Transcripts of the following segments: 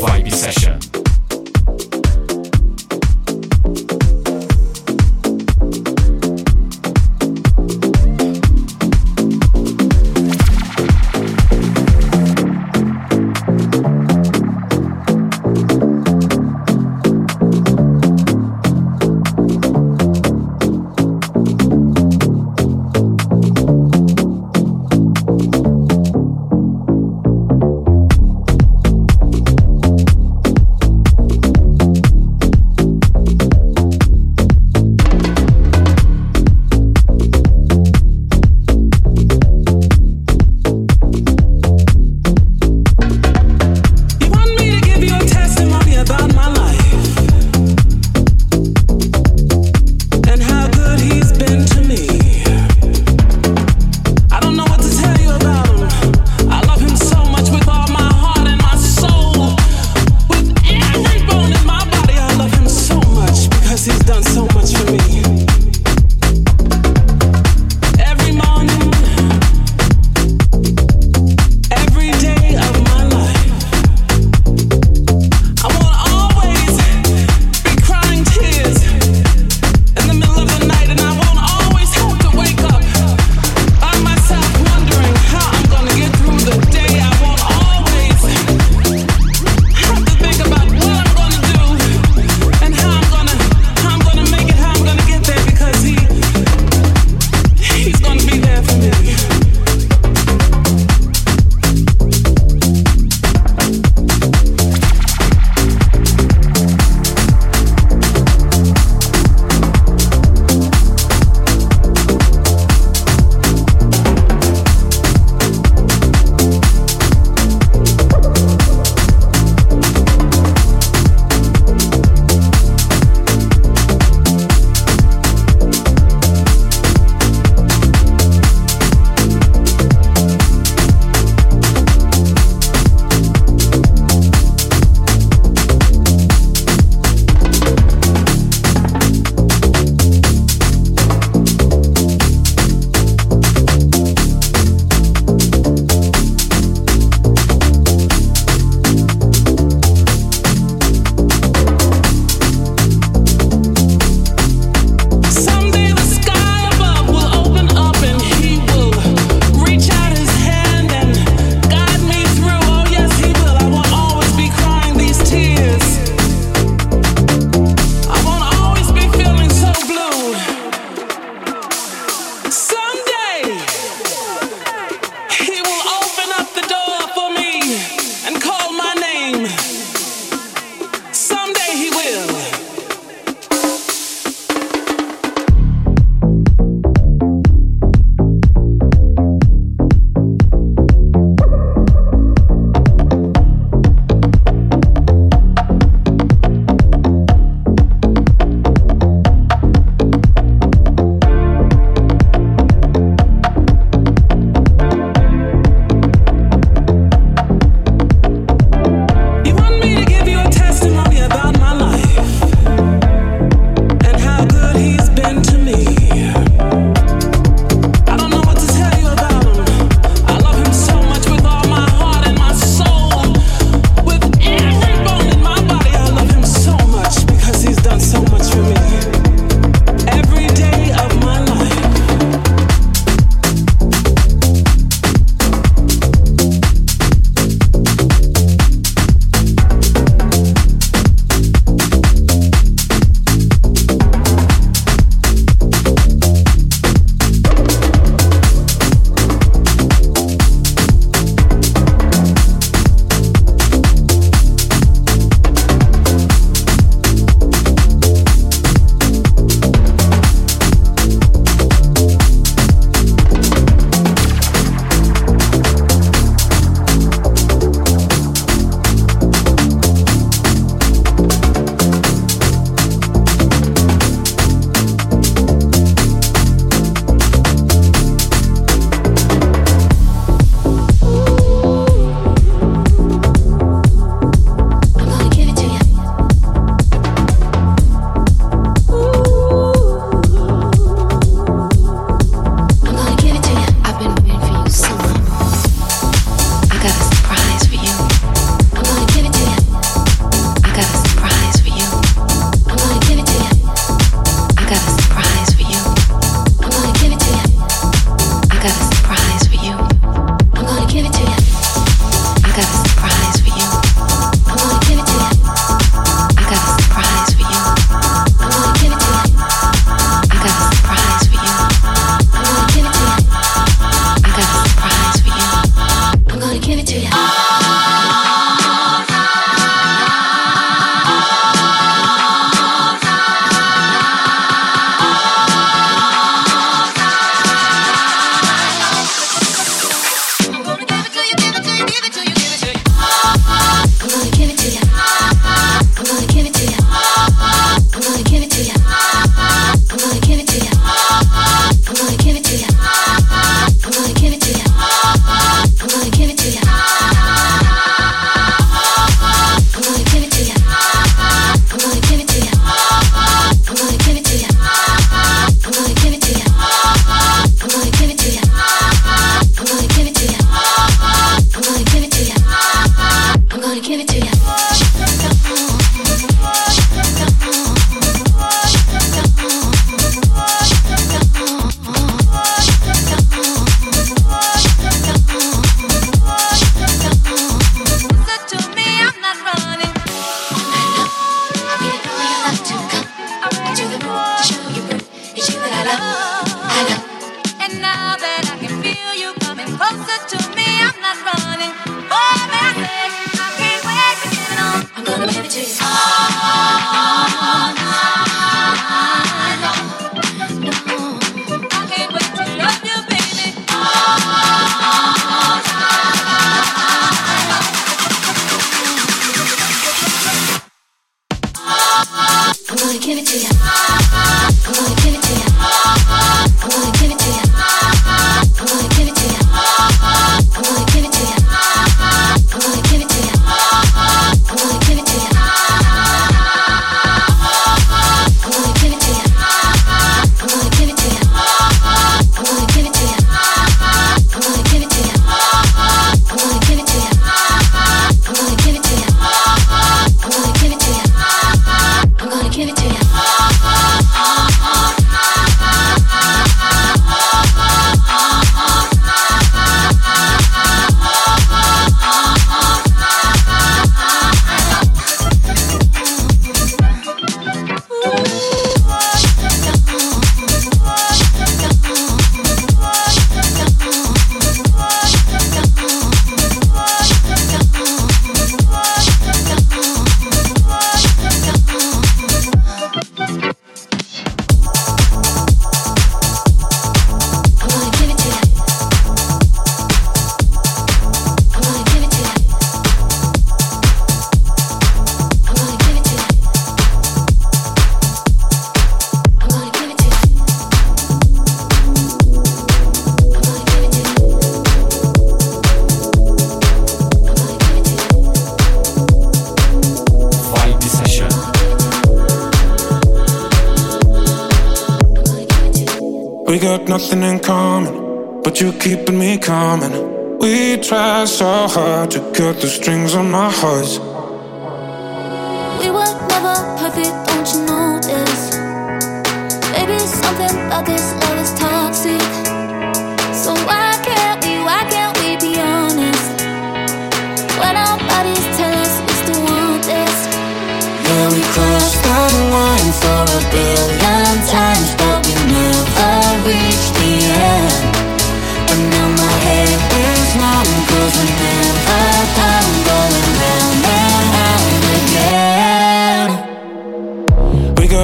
vibe session.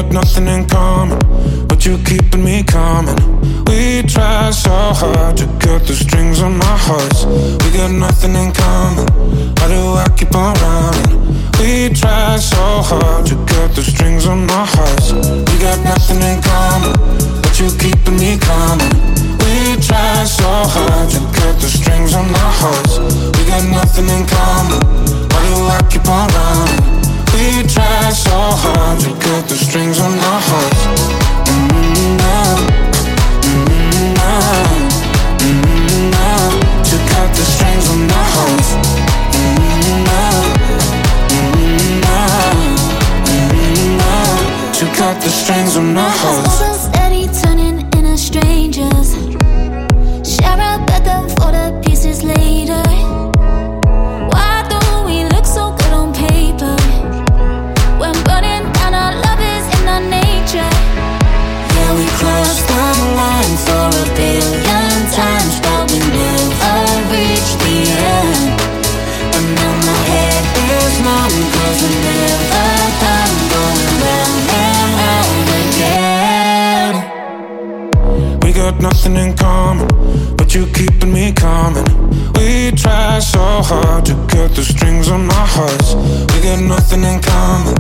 Got nothing in common, but you're keeping me coming. We try so hard to cut the strings on our hearts. We got nothing in common. Why do I keep on running? We try so hard to cut the strings on our hearts. We got nothing in common, but you're keeping me coming. We try so hard to cut the strings on our hearts. We got nothing in common. Why do I keep on running? We try so hard to cut the strings on our hearts. To cut the strings on our hearts. to cut the strings on our hearts. Got nothing in common, but you're keeping me coming. We try so hard to cut the strings on our hearts. We got nothing in common.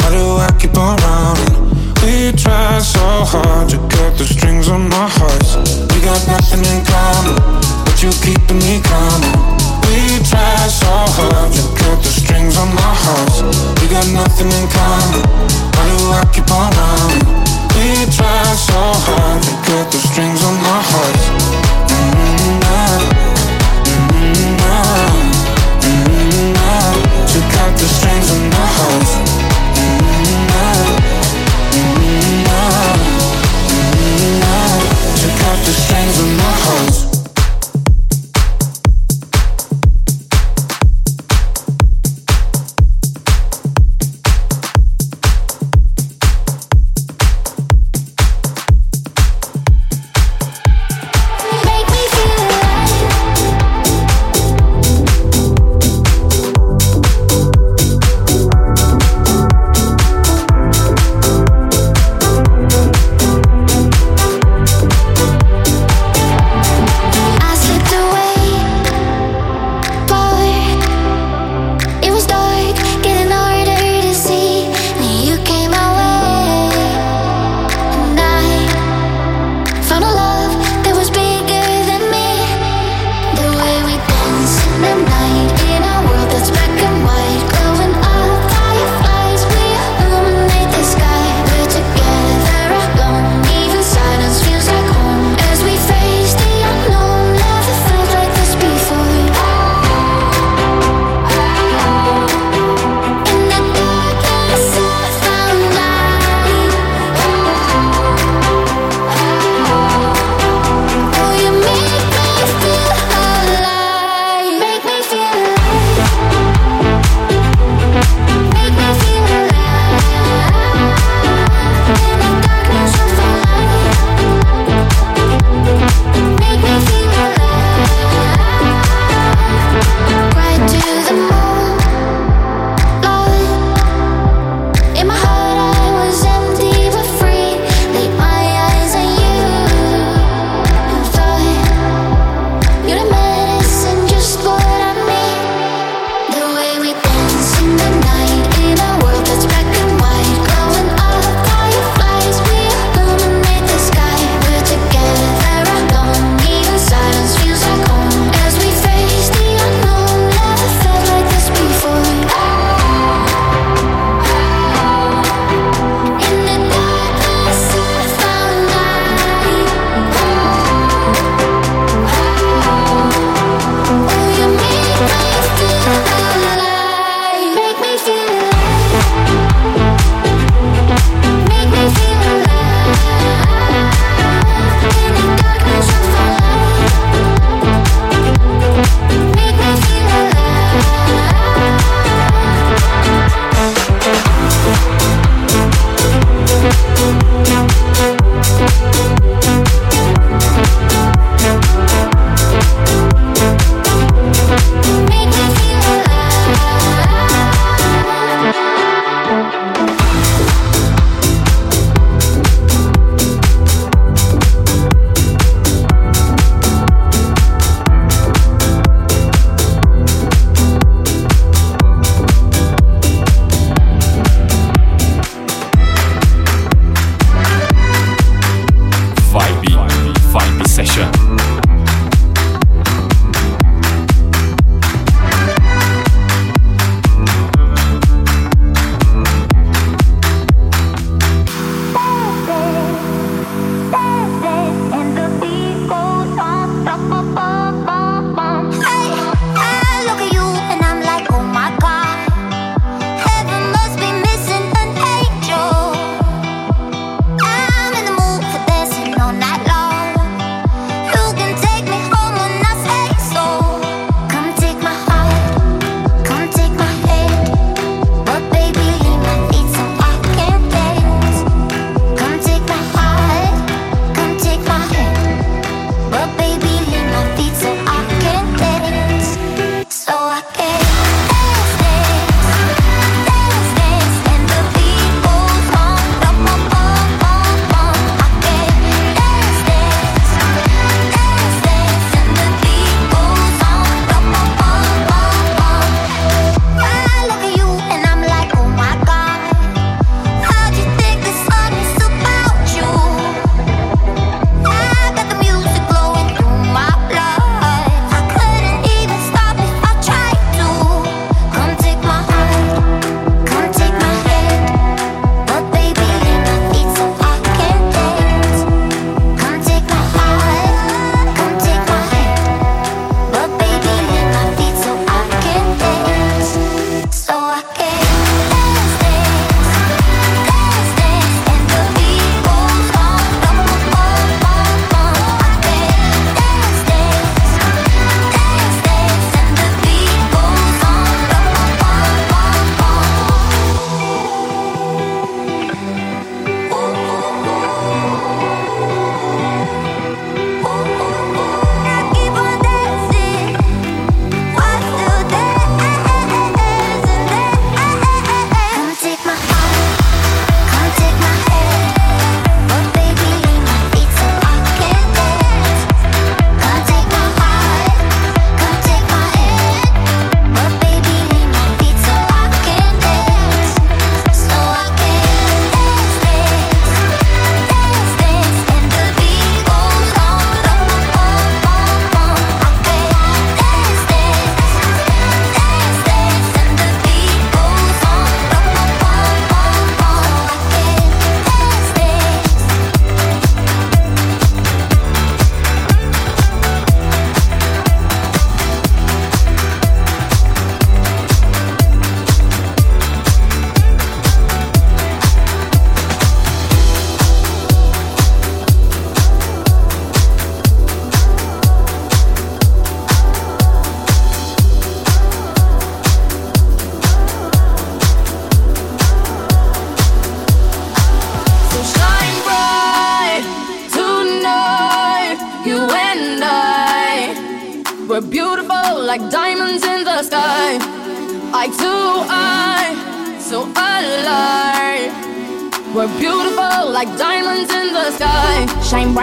Why do I keep on running? We try so hard to cut the strings on our hearts. We got nothing in common, but you're keeping me coming. We try so hard to cut the strings on our hearts. We got nothing in common. Why do I keep on running? We try so hard to cut the strings on our hearts. Mm-hmm, mm-hmm, to cut the strings on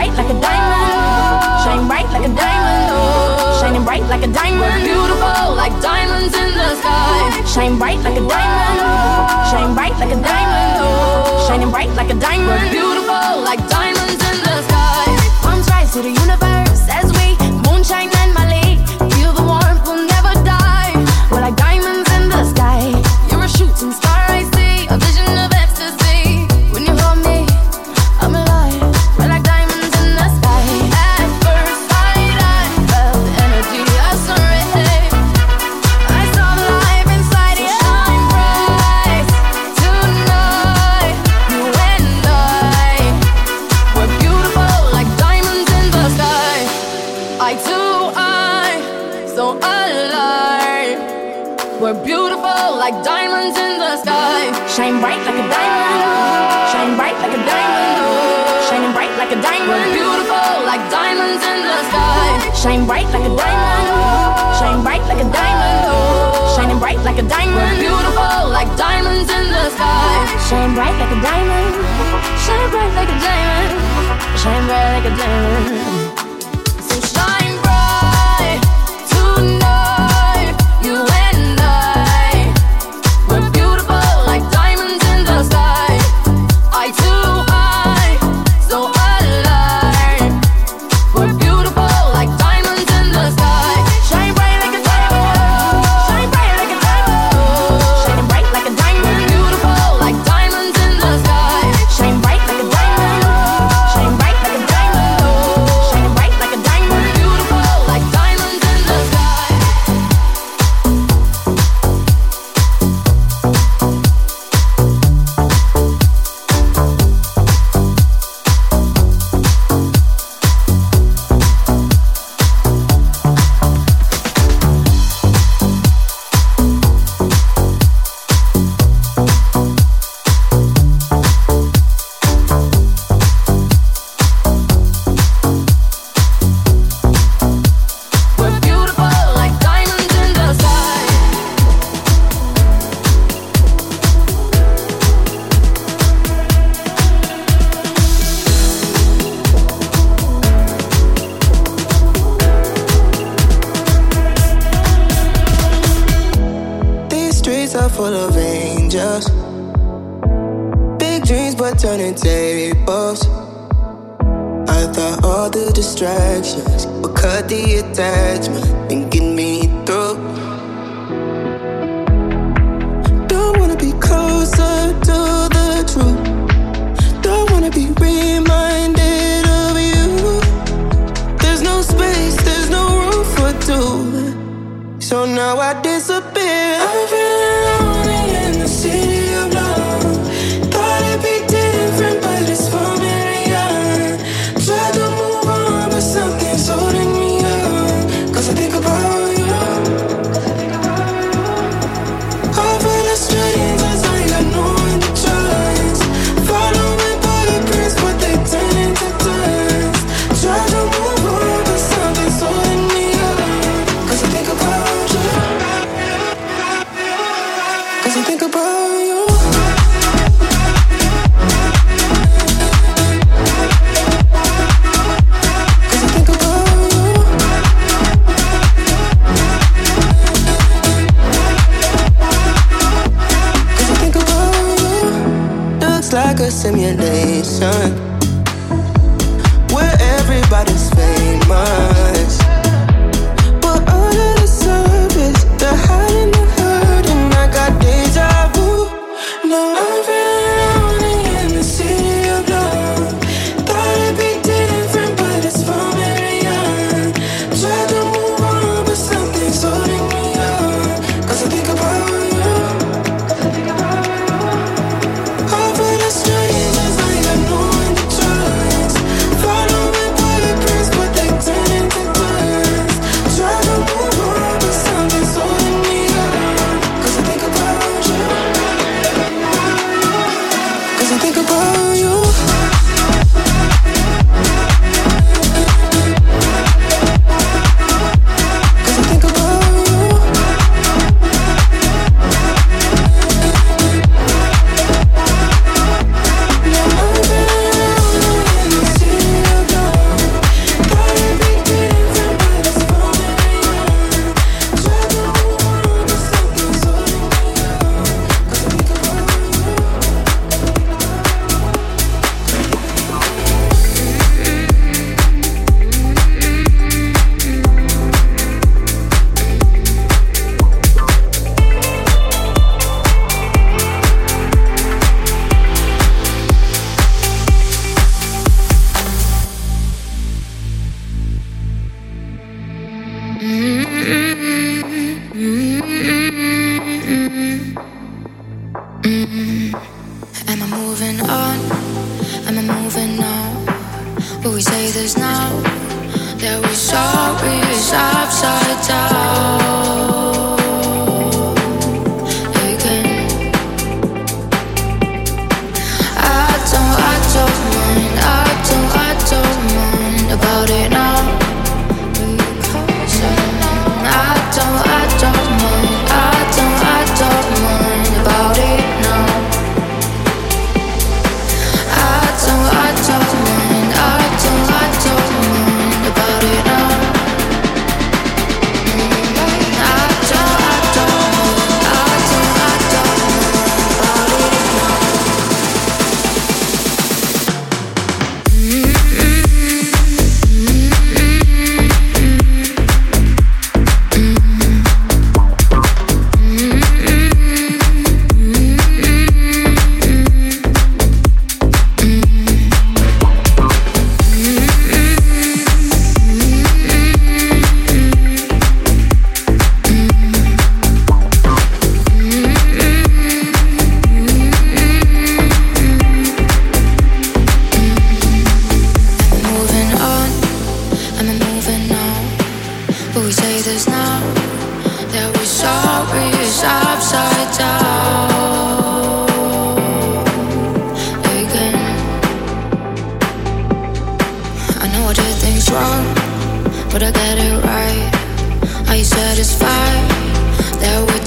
bright like a diamond. Shine bright like a diamond. Oh. Shining bright like a diamond. We're beautiful like diamonds in the sky. Shine bright like a diamond. Oh. Shine bright like a diamond. Oh. Shining bright like a diamond. We're beautiful like diamonds. Like a diamond. Beautiful like diamonds in the sky. Shine bright like a diamond. Shine bright like a diamond. Shine bright like a diamond. About you. I think about you. It now do things wrong, but I got it right. Are you satisfied that we're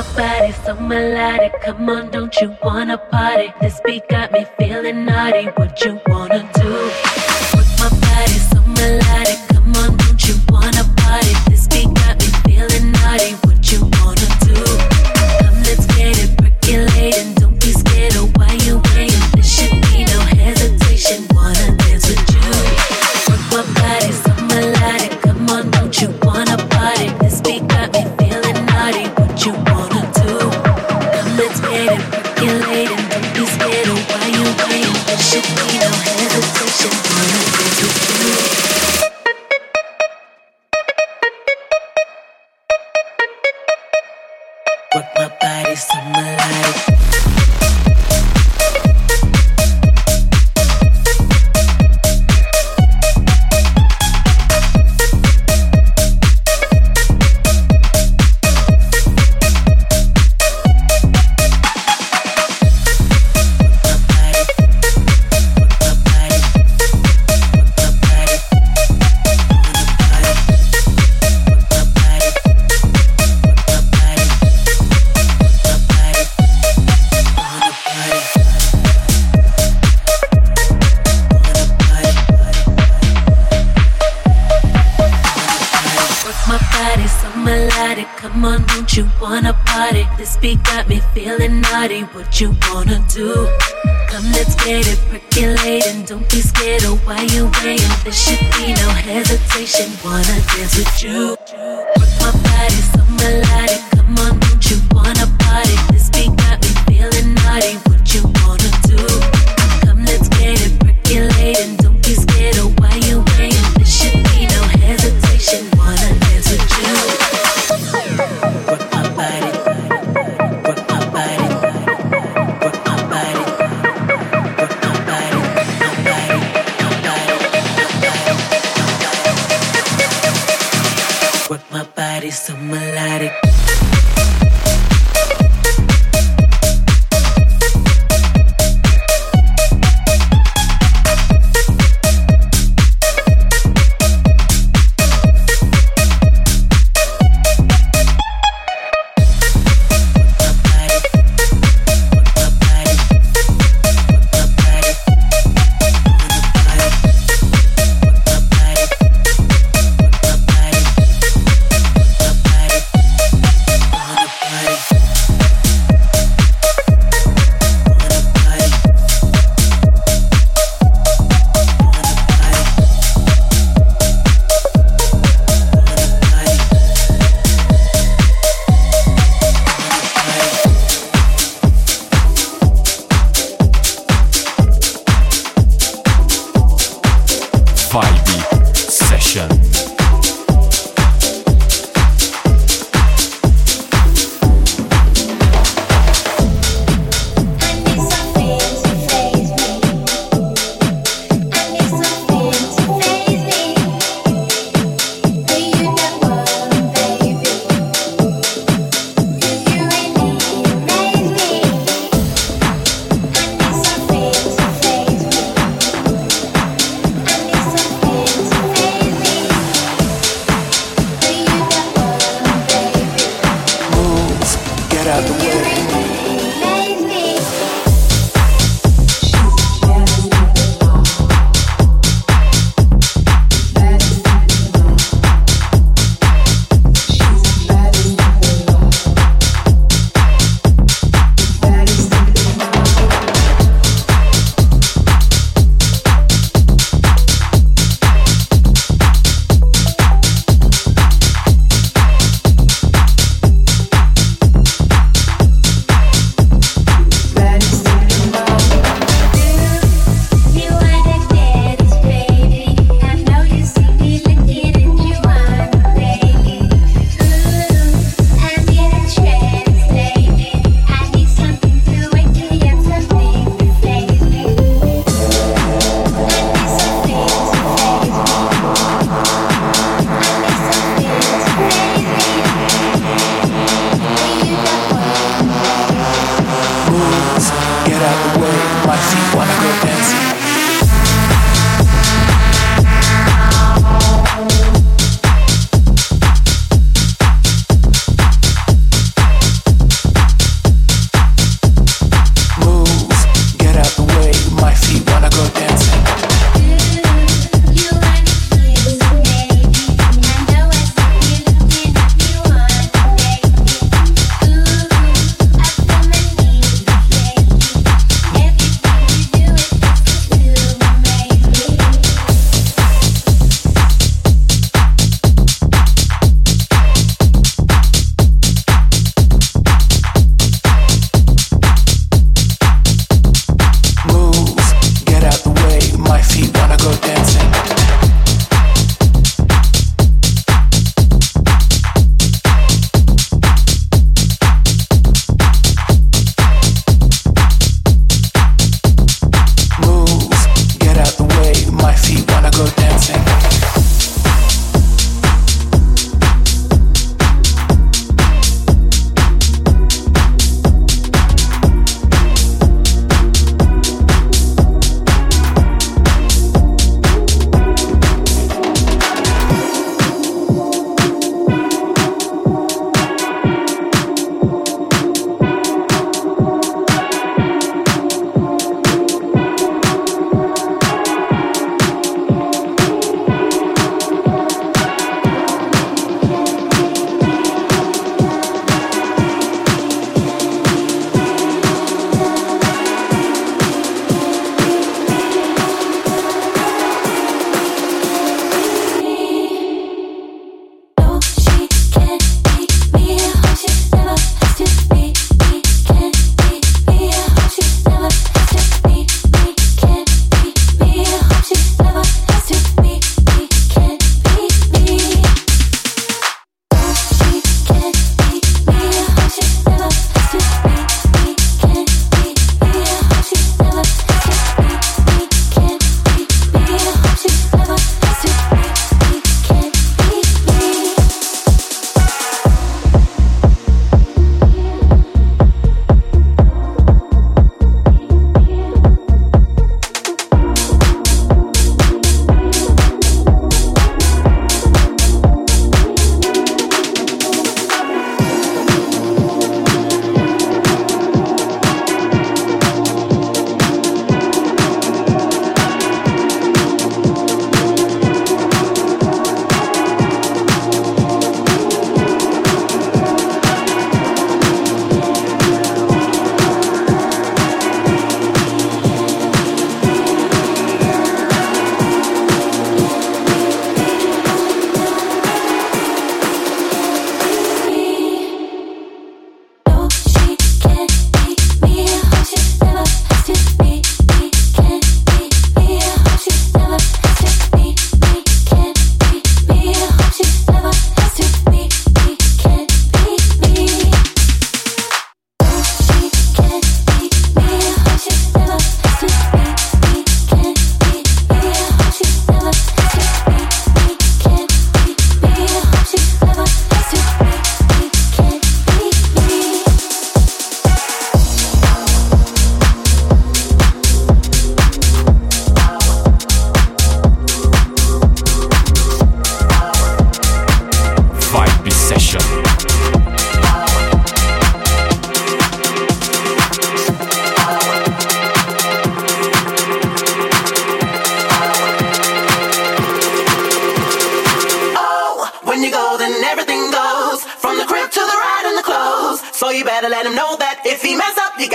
my body so melodic. Come on, don't you wanna party? This beat got me feeling naughty. What you wanna do?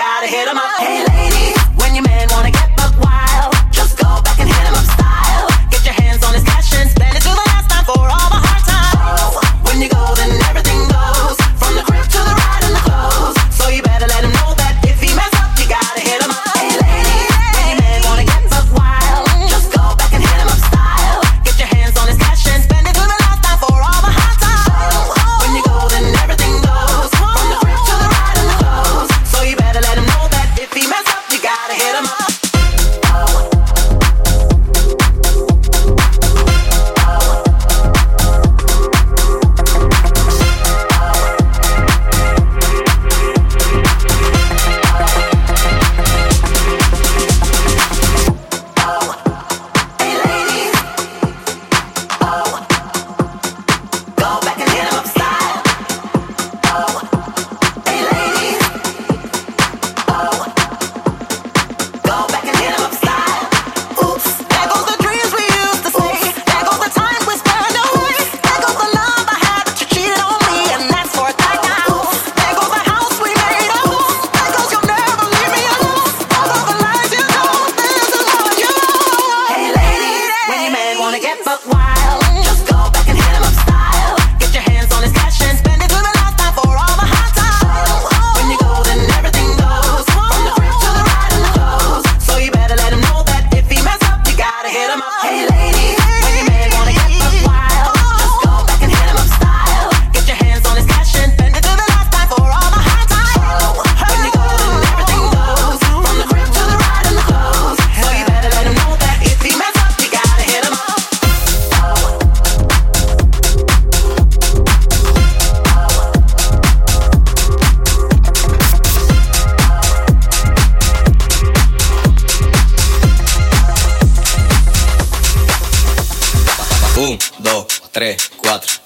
Gotta hit him up. Hey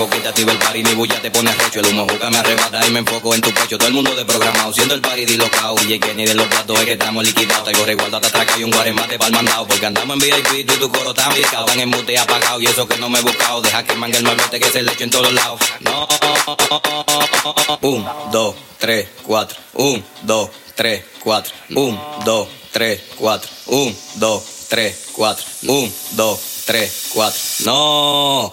Llego, quítate el party, mi bulla te pone recho. El humo juca me arrebata y me enfoco en tu pecho. Todo el mundo de programado, siendo el party dislocado. Y que ni de los platos es que estamos liquidados. Traigo resguardo hasta atrás y un guaremate para el mandado. Porque andamos en VIP, tú y tu coro tan picado. Están en mute apagado y eso que no me he buscado. Deja que mangue el malote que se le eche en todos lados. No. Un, dos, tres, cuatro. Un, dos, tres, cuatro. Un, dos, tres, cuatro. Un, dos, tres, cuatro. Un, dos, tres, cuatro. No,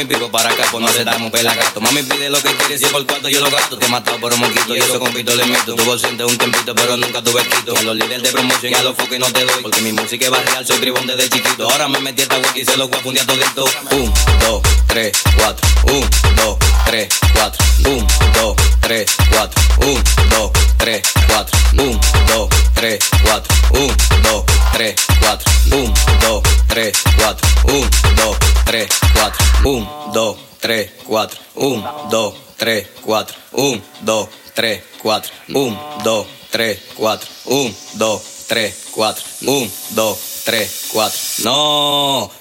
Mami pico para acá, pues no aceptamos pelagato. Mami pide lo que quiere, si es por cuarto yo lo gasto. Te he matado por un moquito y eso con pito le meto. Tuvo siente un tempito, pero nunca tuve quito. A los líderes de promoción y a los foques no te doy. Porque mi música es barrial, soy tribón desde chiquito. Ahora me metí esta wiki y se lo voy a fundir a todito. Un, dos, tres, cuatro. Un, dos, tres, 4, 1, 2, 3, 4, 1, 2, 3, 4, 1, 2, 3, 4, 1, 2, 3, 4, 1, 2, 3, 4, 1, 2, 3, 4, 1, 2, 3, 4, 1, 2, 3, 4, 1, 2, 3, 4, 1, 2, 3, 4, 1, 2, 3, 4, 1, 2, 3, no.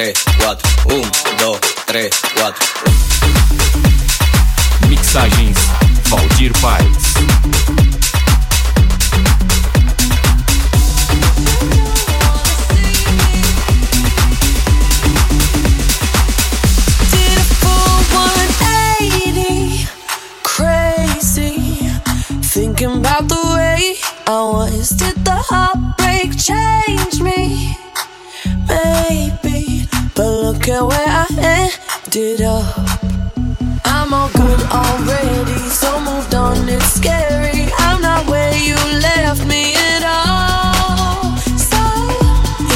3, 4. 1, 2, 3, 4. Mixagens Valdir Paz. I'm all good already, so moved on, it's scary. I'm not where you left me at all. So,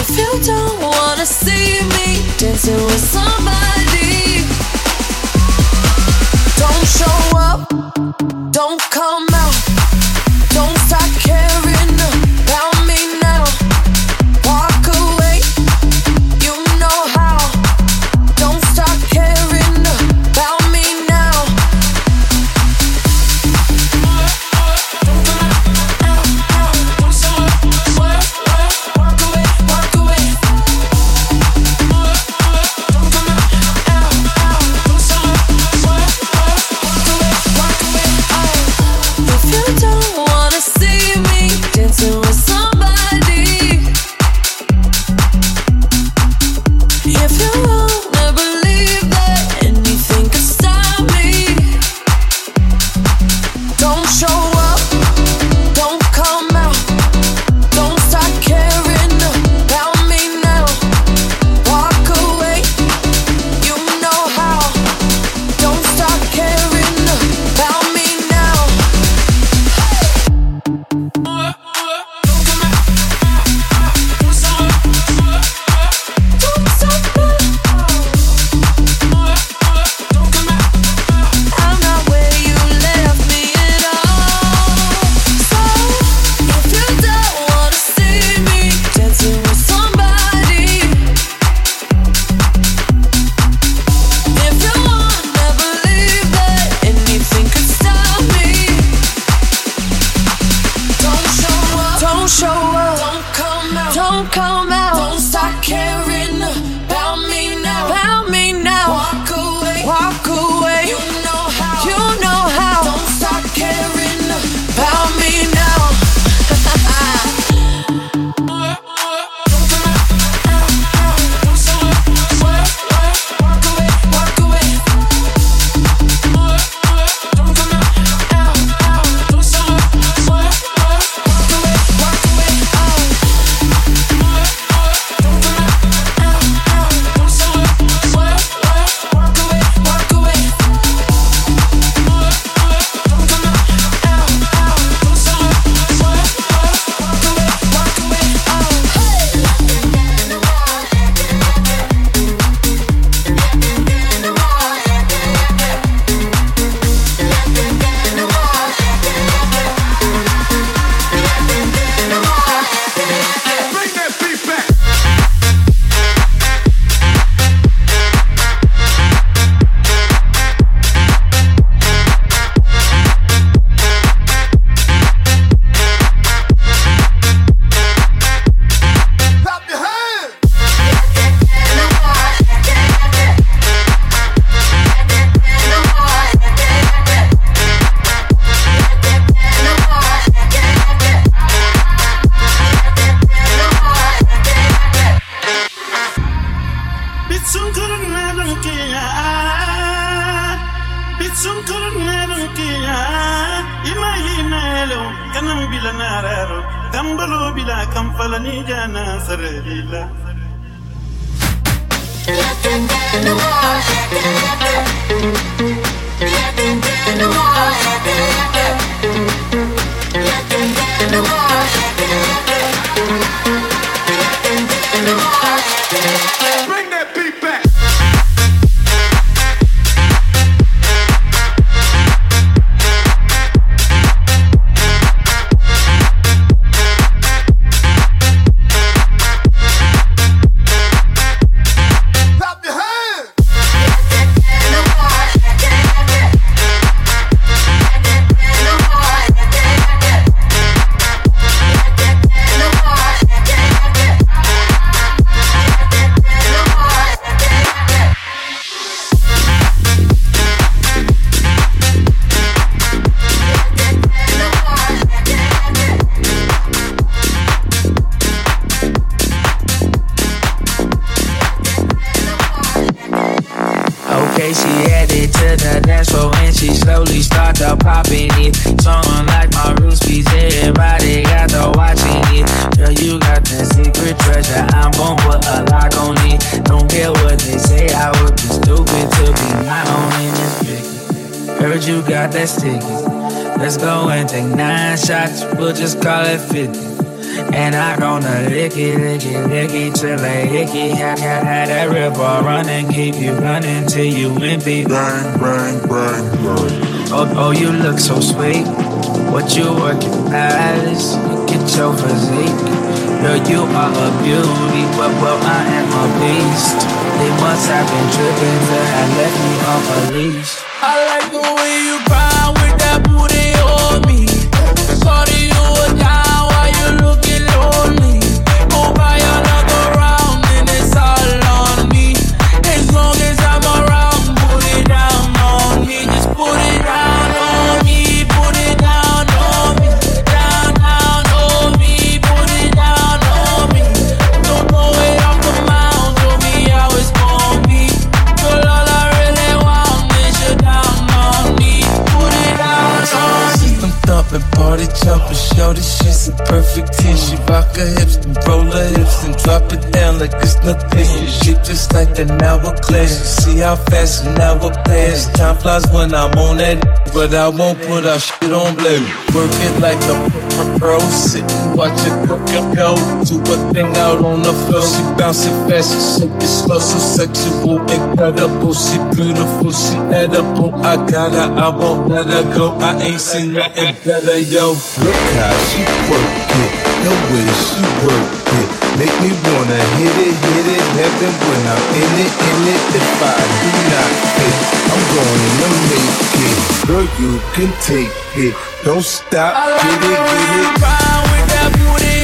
if you don't wanna see me dancing with somebody, don't show up, don't come out. And I gonna lick it, lick it, lick it till I lick hickey. Had, had, had that river running, keep you running till you empty. Bang, bang, bang, bang. Oh, oh, you look so sweet. What you working, Alice? Look at your physique. Girl, you are a beauty, but well, I am a beast. They must have been tripping to have left me off a leash. I like the way you jumping, shorty, she's a perfect ten. She rock her hips and roll her hips and drop it down like it's nothing. Shit just like an hourglass. You see how fast an hour pass. Time flies when I'm on that, but I won't put our shit on blue. Work it like a pro, sit and watch it work go. Do a thing out on the floor. She bounce it fast, she shake it slow, so sexual, incredible. She beautiful, she edible. I got her, I won't let her go. I ain't seen nothing better, yo. Look how she work it, the way she work it. Make me wanna hit it, hit it, heaven when I'm in it, in it. If I do not fit, I'm gonna make it. Girl, you can take it. Don't stop, I like get it, get it. cry with that booty